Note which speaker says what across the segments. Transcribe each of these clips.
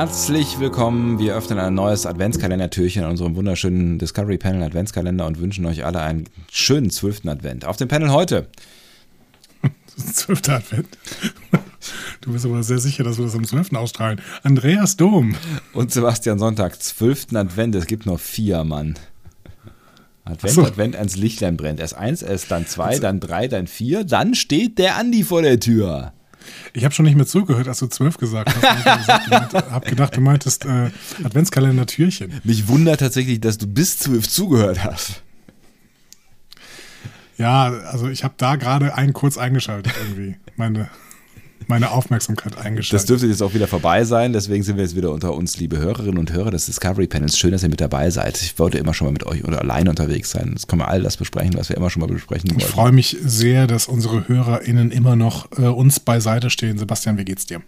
Speaker 1: Herzlich willkommen. Wir öffnen ein neues Adventskalender-Türchen in unserem wunderschönen Discovery Panel Adventskalender und wünschen euch alle einen schönen zwölften Advent. Auf dem Panel heute.
Speaker 2: Zwölfter Advent. Du bist aber sehr sicher, dass wir das am 12. ausstrahlen. Andreas Dom.
Speaker 1: Und Sebastian Sonntag, zwölften Advent. Es gibt noch vier, Mann. Advent,
Speaker 2: so.
Speaker 1: Advent, ans Lichtlein brennt. Erst eins, erst dann zwei, dann drei, dann vier. Dann steht der Andi vor der Tür.
Speaker 2: Ich habe schon nicht mehr zugehört, als du zwölf gesagt hast. Ich habe gedacht, du meintest äh, Adventskalender-Türchen.
Speaker 1: Mich wundert tatsächlich, dass du bis zwölf zugehört hast.
Speaker 2: Ja, also ich habe da gerade einen kurz eingeschaltet irgendwie. Meine, meine Aufmerksamkeit
Speaker 1: Das
Speaker 2: eingeschaltet.
Speaker 1: dürfte jetzt auch wieder vorbei sein, deswegen sind wir jetzt wieder unter uns, liebe Hörerinnen und Hörer des Discovery Panels. Schön, dass ihr mit dabei seid. Ich wollte immer schon mal mit euch oder alleine unterwegs sein. Jetzt können wir all das besprechen, was wir immer schon mal besprechen
Speaker 2: ich
Speaker 1: wollten.
Speaker 2: freue mich sehr, dass unsere HörerInnen immer noch äh, uns beiseite stehen. Sebastian, wie geht's dir?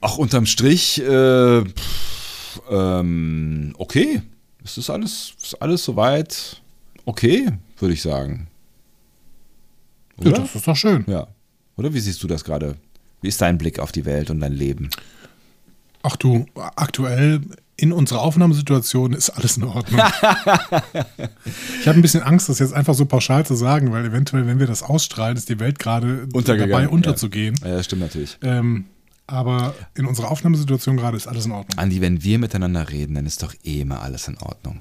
Speaker 1: Ach, unterm Strich, äh, pff, ähm, okay. Es ist alles, ist alles soweit okay, würde ich sagen.
Speaker 2: Ja, das ist doch schön.
Speaker 1: Ja. Oder wie siehst du das gerade? Wie ist dein Blick auf die Welt und dein Leben?
Speaker 2: Ach du, aktuell in unserer Aufnahmesituation ist alles in Ordnung. ich habe ein bisschen Angst, das jetzt einfach so pauschal zu sagen, weil eventuell, wenn wir das ausstrahlen, ist die Welt gerade dabei
Speaker 1: ja.
Speaker 2: unterzugehen.
Speaker 1: Ja, das stimmt natürlich.
Speaker 2: Ähm, aber in unserer Aufnahmesituation gerade ist alles in Ordnung.
Speaker 1: Andi, wenn wir miteinander reden, dann ist doch eh immer alles in Ordnung.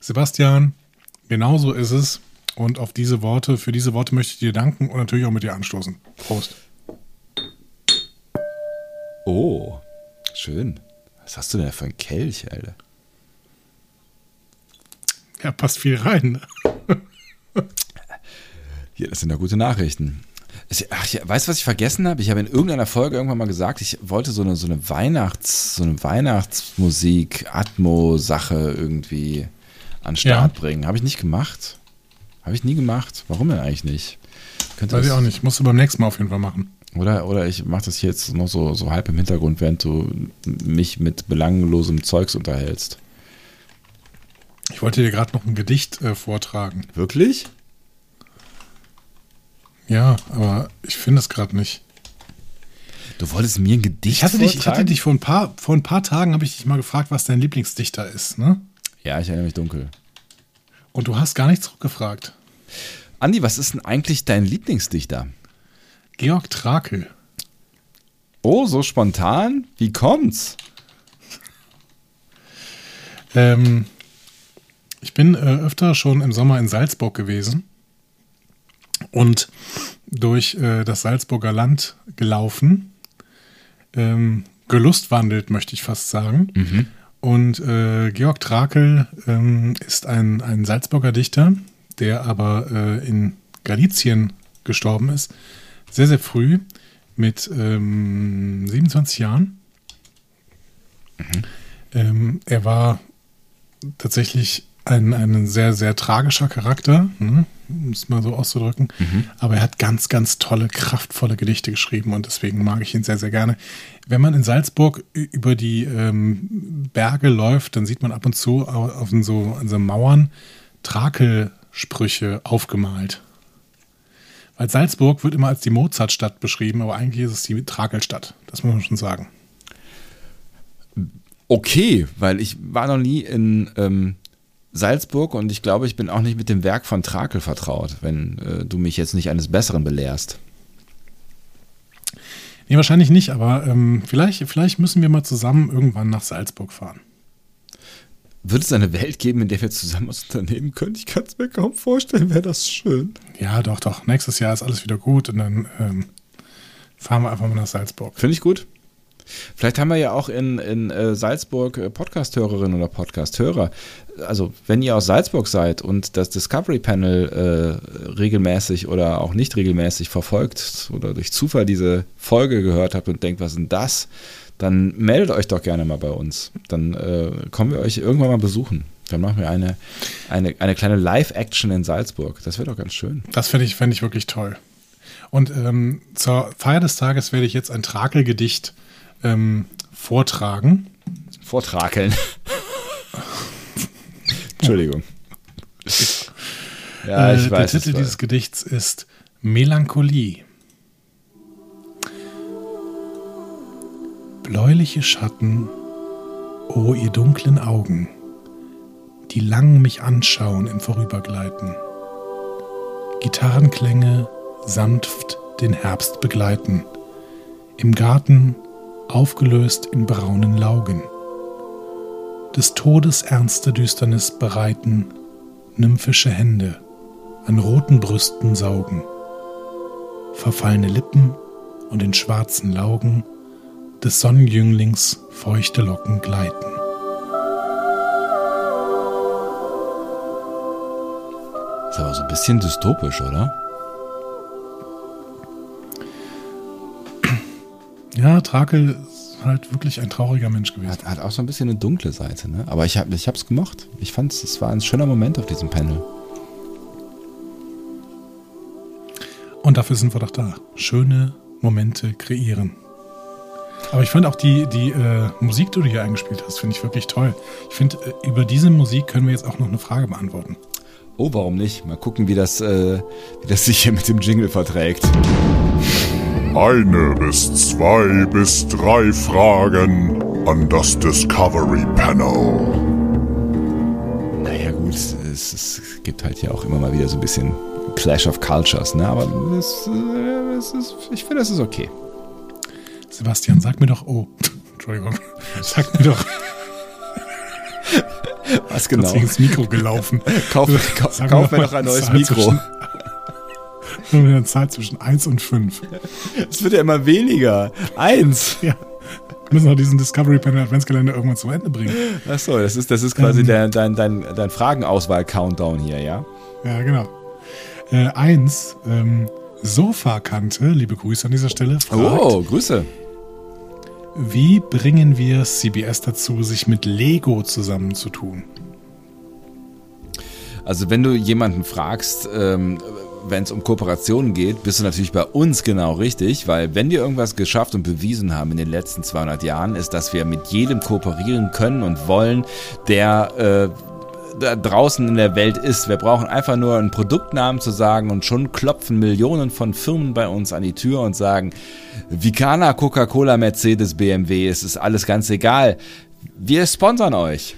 Speaker 2: Sebastian, genauso ist es. Und auf diese Worte, für diese Worte möchte ich dir danken und natürlich auch mit dir anstoßen. Prost.
Speaker 1: Oh, schön. Was hast du denn da für einen Kelch, Alter?
Speaker 2: Ja, passt viel rein. ne?
Speaker 1: Hier, das sind ja gute Nachrichten. Ach, ja, weißt du, was ich vergessen habe? Ich habe in irgendeiner Folge irgendwann mal gesagt, ich wollte so eine, so eine Weihnachts, so eine Weihnachtsmusik, Atmo-Sache irgendwie an den Start bringen. Habe ich nicht gemacht. Habe ich nie gemacht. Warum denn eigentlich nicht? Könnte
Speaker 2: Weiß ich auch nicht. Musst du beim nächsten Mal auf jeden Fall machen.
Speaker 1: Oder, oder ich mache das hier jetzt noch so, so halb im Hintergrund, während du mich mit belanglosem Zeugs unterhältst.
Speaker 2: Ich wollte dir gerade noch ein Gedicht äh, vortragen.
Speaker 1: Wirklich?
Speaker 2: Ja, aber ich finde es gerade nicht.
Speaker 1: Du wolltest mir ein Gedicht
Speaker 2: Ich hatte dich, ich hatte
Speaker 1: vortragen?
Speaker 2: dich vor ein paar, vor ein paar Tagen habe ich dich mal gefragt, was dein Lieblingsdichter ist, ne?
Speaker 1: Ja, ich erinnere mich dunkel.
Speaker 2: Und du hast gar nicht zurückgefragt.
Speaker 1: Andi, was ist denn eigentlich dein Lieblingsdichter?
Speaker 2: Georg Trakel.
Speaker 1: Oh, so spontan? Wie kommt's?
Speaker 2: Ähm, ich bin äh, öfter schon im Sommer in Salzburg gewesen und durch äh, das Salzburger Land gelaufen. Ähm, gelustwandelt, möchte ich fast sagen. Und äh, Georg Trakel ähm, ist ein, ein Salzburger Dichter, der aber äh, in Galizien gestorben ist. Sehr, sehr früh, mit ähm, 27 Jahren. Ähm, er war tatsächlich ein, ein sehr, sehr tragischer Charakter, ne? Um es mal so auszudrücken. Aber er hat ganz, ganz tolle, kraftvolle Gedichte geschrieben und deswegen mag ich ihn sehr, sehr gerne. Wenn man in Salzburg über die ähm, Berge läuft, dann sieht man ab und zu au- auf so, an so Mauern Trakelsprüche aufgemalt. Weil Salzburg wird immer als die Mozartstadt beschrieben, aber eigentlich ist es die Trakelstadt. Das muss man schon sagen.
Speaker 1: Okay, weil ich war noch nie in ähm, Salzburg und ich glaube, ich bin auch nicht mit dem Werk von Trakel vertraut, wenn äh, du mich jetzt nicht eines Besseren belehrst.
Speaker 2: Nee, wahrscheinlich nicht, aber ähm, vielleicht, vielleicht müssen wir mal zusammen irgendwann nach Salzburg fahren.
Speaker 1: Wird es eine Welt geben, in der wir zusammen was unternehmen können? Ich kann es mir kaum vorstellen, wäre das schön.
Speaker 2: Ja, doch, doch. Nächstes Jahr ist alles wieder gut und dann ähm, fahren wir einfach mal nach Salzburg.
Speaker 1: Finde ich gut. Vielleicht haben wir ja auch in, in äh, Salzburg äh, Podcast-Hörerinnen oder Podcast-Hörer. Also, wenn ihr aus Salzburg seid und das Discovery Panel äh, regelmäßig oder auch nicht regelmäßig verfolgt oder durch Zufall diese Folge gehört habt und denkt, was ist denn das? Dann meldet euch doch gerne mal bei uns. Dann äh, kommen wir euch irgendwann mal besuchen. Dann machen wir eine, eine, eine kleine Live-Action in Salzburg. Das wäre doch ganz schön.
Speaker 2: Das finde ich, fänd ich wirklich toll. Und ähm, zur Feier des Tages werde ich jetzt ein Trakelgedicht ähm, vortragen.
Speaker 1: Vortrakeln. Entschuldigung. Ja, ich
Speaker 2: Äh,
Speaker 1: weiß.
Speaker 2: Der Titel
Speaker 1: war-
Speaker 2: dieses Gedichts ist Melancholie. Bläuliche Schatten, o oh, ihr dunklen Augen, die lang mich anschauen im Vorübergleiten. Gitarrenklänge sanft den Herbst begleiten, im Garten aufgelöst in braunen Laugen. Des Todes ernste Düsternis bereiten, nymphische Hände an roten Brüsten saugen, verfallene Lippen und in schwarzen Laugen des Sonnenjünglings feuchte Locken gleiten.
Speaker 1: Ist aber so ein bisschen dystopisch, oder?
Speaker 2: Ja, Trakel ist halt wirklich ein trauriger Mensch gewesen.
Speaker 1: Hat, hat auch so ein bisschen eine dunkle Seite, ne? Aber ich habe es ich gemocht. Ich fand es war ein schöner Moment auf diesem Panel.
Speaker 2: Und dafür sind wir doch da. Schöne Momente kreieren. Aber ich fand auch die, die äh, Musik, die du hier eingespielt hast, finde ich wirklich toll. Ich finde, äh, über diese Musik können wir jetzt auch noch eine Frage beantworten.
Speaker 1: Oh, warum nicht? Mal gucken, wie das, äh, wie das sich hier mit dem Jingle verträgt.
Speaker 3: Eine bis zwei bis drei Fragen an das Discovery Panel.
Speaker 1: Naja gut, es, es gibt halt ja auch immer mal wieder so ein bisschen Clash of Cultures, ne? Aber es, äh, es ist, ich finde, es ist okay.
Speaker 2: Sebastian, sag mir doch, oh, Entschuldigung, sag mir doch.
Speaker 1: Was genau?
Speaker 2: Ist ins Mikro gelaufen.
Speaker 1: kauf, kauf, kauf mir doch ein neues Mikro.
Speaker 2: Zwischen, eine Zahl zwischen 1 und 5.
Speaker 1: Es wird ja immer weniger. Eins.
Speaker 2: Ja. Wir müssen auch diesen Discovery Panel Adventskalender irgendwann zu Ende bringen.
Speaker 1: Achso, das ist, das ist quasi ähm, dein, dein, dein, dein Fragenauswahl-Countdown hier, ja?
Speaker 2: Ja, genau. Äh, eins, ähm, Sofakante, liebe Grüße an dieser Stelle.
Speaker 1: Fragt, oh, Grüße.
Speaker 2: Wie bringen wir CBS dazu, sich mit Lego zusammenzutun?
Speaker 1: Also wenn du jemanden fragst, ähm, wenn es um Kooperationen geht, bist du natürlich bei uns genau richtig, weil wenn wir irgendwas geschafft und bewiesen haben in den letzten 200 Jahren, ist, dass wir mit jedem kooperieren können und wollen, der äh, da draußen in der Welt ist. Wir brauchen einfach nur einen Produktnamen zu sagen und schon klopfen Millionen von Firmen bei uns an die Tür und sagen, Vicana, Coca-Cola, Mercedes, BMW, es ist alles ganz egal. Wir sponsern euch.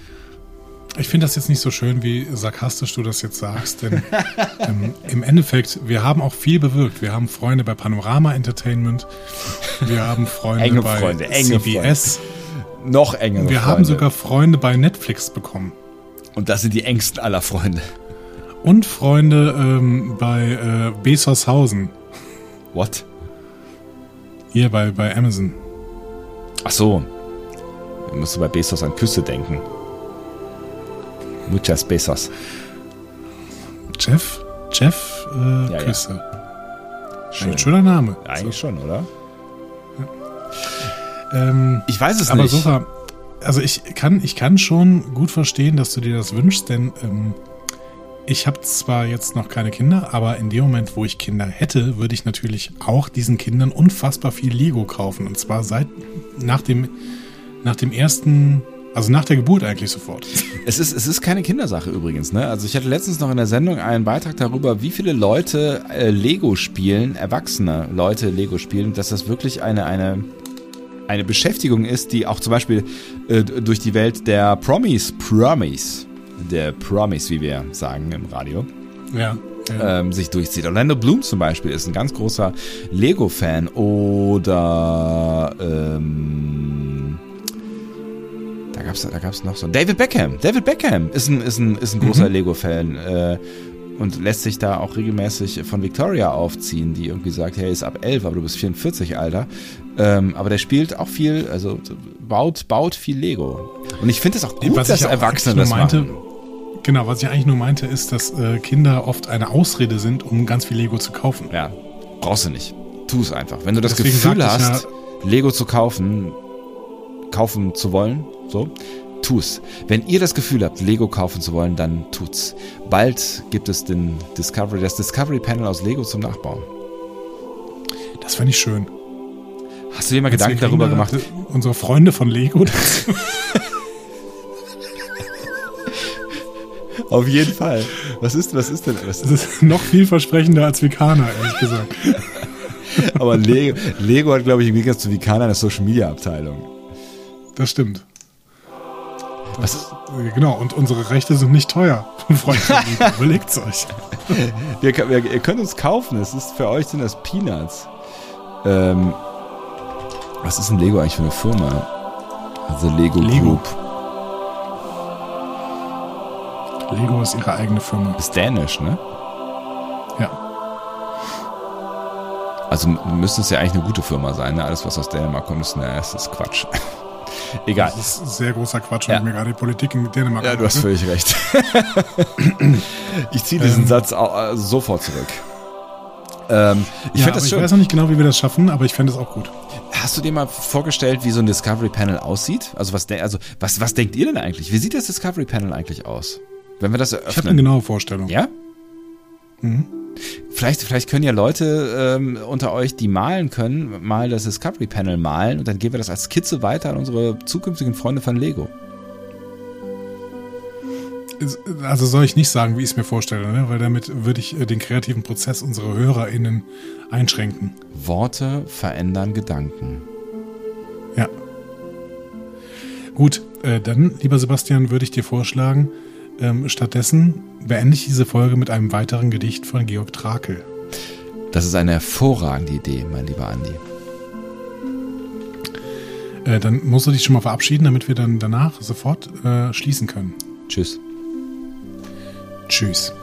Speaker 2: Ich finde das jetzt nicht so schön, wie sarkastisch du das jetzt sagst, denn ähm, im Endeffekt, wir haben auch viel bewirkt. Wir haben Freunde bei Panorama Entertainment, wir haben Freunde
Speaker 1: enge
Speaker 2: bei
Speaker 1: Freunde, enge
Speaker 2: CBS.
Speaker 1: Freunde. Noch engere
Speaker 2: Wir
Speaker 1: Freunde.
Speaker 2: haben sogar Freunde bei Netflix bekommen.
Speaker 1: Und das sind die engsten aller Freunde.
Speaker 2: Und Freunde ähm, bei äh, Besorshausen.
Speaker 1: What?
Speaker 2: Hier bei, bei Amazon.
Speaker 1: Ach so. Ich musste bei Bezos an Küsse denken. Muchas Bezos.
Speaker 2: Jeff? Jeff äh,
Speaker 1: Ja, ja.
Speaker 2: Küsse.
Speaker 1: Schön.
Speaker 2: Ein schöner Name.
Speaker 1: Eigentlich schon, oder?
Speaker 2: Ähm,
Speaker 1: Ich weiß es
Speaker 2: aber
Speaker 1: nicht.
Speaker 2: Sofa, also ich kann, ich kann schon gut verstehen, dass du dir das wünschst, denn ähm, ich habe zwar jetzt noch keine Kinder, aber in dem Moment, wo ich Kinder hätte, würde ich natürlich auch diesen Kindern unfassbar viel Lego kaufen. Und zwar seit nach dem, nach dem ersten, also nach der Geburt eigentlich sofort.
Speaker 1: Es ist, es ist keine Kindersache übrigens. Ne? Also ich hatte letztens noch in der Sendung einen Beitrag darüber, wie viele Leute äh, Lego spielen, erwachsene Leute Lego spielen, dass das wirklich eine, eine, eine Beschäftigung ist, die auch zum Beispiel äh, durch die Welt der Promis, Promis, der Promis, wie wir sagen im Radio,
Speaker 2: Ja. ja.
Speaker 1: ähm, sich durchzieht. Orlando Bloom zum Beispiel ist ein ganz großer Lego-Fan oder ähm, gab's da gab's noch so David Beckham. David Beckham ist ein ist ein ist ein großer Lego-Fan äh, und lässt sich da auch regelmäßig von Victoria aufziehen, die irgendwie sagt, hey, ist ab 11, aber du bist 44, Alter. Ähm, aber der spielt auch viel, also baut baut viel Lego. Und ich finde es auch gut,
Speaker 2: Was
Speaker 1: dass
Speaker 2: auch
Speaker 1: Erwachsene das
Speaker 2: meinte,
Speaker 1: machen.
Speaker 2: Genau, was ich eigentlich nur meinte, ist, dass äh, Kinder oft eine Ausrede sind, um ganz viel Lego zu kaufen.
Speaker 1: Ja, brauchst du nicht. Tu es einfach. Wenn du das
Speaker 2: Deswegen
Speaker 1: Gefühl hast, Lego zu kaufen, kaufen zu wollen, so, tu's. Wenn ihr das Gefühl habt, Lego kaufen zu wollen, dann tut's. Bald gibt es den Discovery, das Discovery Panel aus Lego zum Nachbauen.
Speaker 2: Das fände ich schön.
Speaker 1: Hast du dir mal
Speaker 2: Jetzt,
Speaker 1: Gedanken
Speaker 2: kriegen
Speaker 1: darüber
Speaker 2: da,
Speaker 1: gemacht?
Speaker 2: äh, Unsere Freunde von Lego.
Speaker 1: Auf jeden Fall. Was ist, was ist denn, was
Speaker 2: Das ist noch vielversprechender als Vikaner, ehrlich gesagt.
Speaker 1: Aber Lego, Lego hat, glaube ich, im Gegensatz zu Vicana eine Social Media Abteilung.
Speaker 2: Das stimmt.
Speaker 1: Was ist,
Speaker 2: Äh, Genau, und unsere Rechte sind nicht teuer. Freunde, überlegt's euch.
Speaker 1: wir, wir, ihr könnt uns kaufen. Es ist für euch sind das Peanuts. Ähm, was ist ein Lego eigentlich für eine Firma? Also Lego,
Speaker 2: Lego.
Speaker 1: Group.
Speaker 2: Lego ist ihre eigene Firma.
Speaker 1: Ist dänisch, ne?
Speaker 2: Ja.
Speaker 1: Also müsste es ja eigentlich eine gute Firma sein. Ne? Alles, was aus Dänemark kommt, ist, na, das ist Quatsch. Egal.
Speaker 2: Das ist sehr großer Quatsch,
Speaker 1: Ja.
Speaker 2: wenn ich mir gerade die Politik in Dänemark
Speaker 1: Ja, du hast völlig recht. ich ziehe diesen
Speaker 2: Ähm.
Speaker 1: Satz äh, sofort zurück. Ähm, ich
Speaker 2: ja, ich weiß noch nicht genau, wie wir das schaffen, aber ich fände es auch gut.
Speaker 1: Hast du dir mal vorgestellt, wie so ein Discovery Panel aussieht? Also was, also was, was denkt ihr denn eigentlich? Wie sieht das Discovery Panel eigentlich aus? Wenn wir das
Speaker 2: Ich habe eine
Speaker 1: eröffnen.
Speaker 2: genaue Vorstellung.
Speaker 1: ja?
Speaker 2: Mhm.
Speaker 1: Vielleicht, vielleicht können ja Leute ähm, unter euch, die malen können, mal das Discovery Panel malen und dann geben wir das als Skizze weiter an unsere zukünftigen Freunde von Lego.
Speaker 2: Also soll ich nicht sagen, wie ich es mir vorstelle, ne? weil damit würde ich äh, den kreativen Prozess unserer HörerInnen einschränken.
Speaker 1: Worte verändern Gedanken.
Speaker 2: Ja. Gut, äh, dann, lieber Sebastian, würde ich dir vorschlagen, ähm, stattdessen beende ich diese Folge mit einem weiteren Gedicht von Georg Trakel.
Speaker 1: Das ist eine hervorragende Idee, mein lieber Andi.
Speaker 2: Äh, dann musst du dich schon mal verabschieden, damit wir dann danach sofort äh, schließen können.
Speaker 1: Tschüss.
Speaker 2: Tschüss.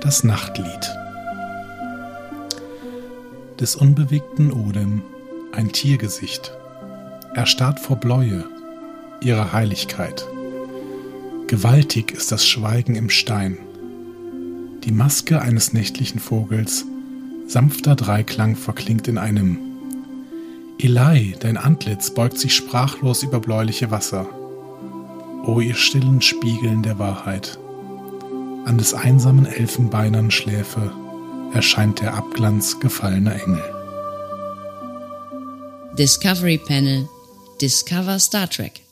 Speaker 2: Das Nachtlied. Des unbewegten Odem ein Tiergesicht. Erstarrt vor Bläue, ihrer Heiligkeit. Gewaltig ist das Schweigen im Stein. Die Maske eines nächtlichen Vogels, sanfter Dreiklang verklingt in einem. Elai, dein Antlitz beugt sich sprachlos über bläuliche Wasser. O ihr stillen Spiegeln der Wahrheit. An des einsamen Elfenbeinern Schläfe erscheint der Abglanz gefallener Engel.
Speaker 4: Discovery Panel. Discover Star Trek.